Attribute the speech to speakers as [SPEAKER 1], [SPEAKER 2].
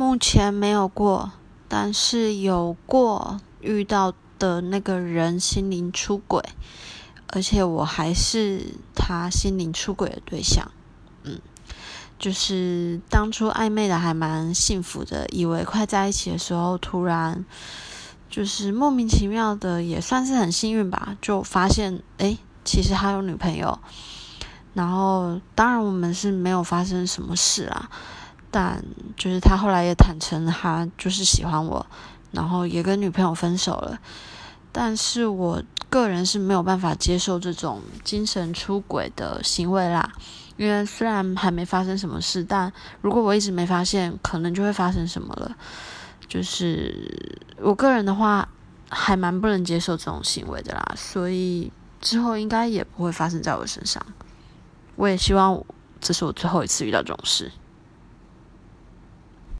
[SPEAKER 1] 目前没有过，但是有过遇到的那个人心灵出轨，而且我还是他心灵出轨的对象。嗯，就是当初暧昧的还蛮幸福的，以为快在一起的时候，突然就是莫名其妙的，也算是很幸运吧，就发现哎，其实他有女朋友。然后，当然我们是没有发生什么事啦。但就是他后来也坦诚，他就是喜欢我，然后也跟女朋友分手了。但是我个人是没有办法接受这种精神出轨的行为啦，因为虽然还没发生什么事，但如果我一直没发现，可能就会发生什么了。就是我个人的话，还蛮不能接受这种行为的啦，所以之后应该也不会发生在我身上。我也希望这是我最后一次遇到这种事。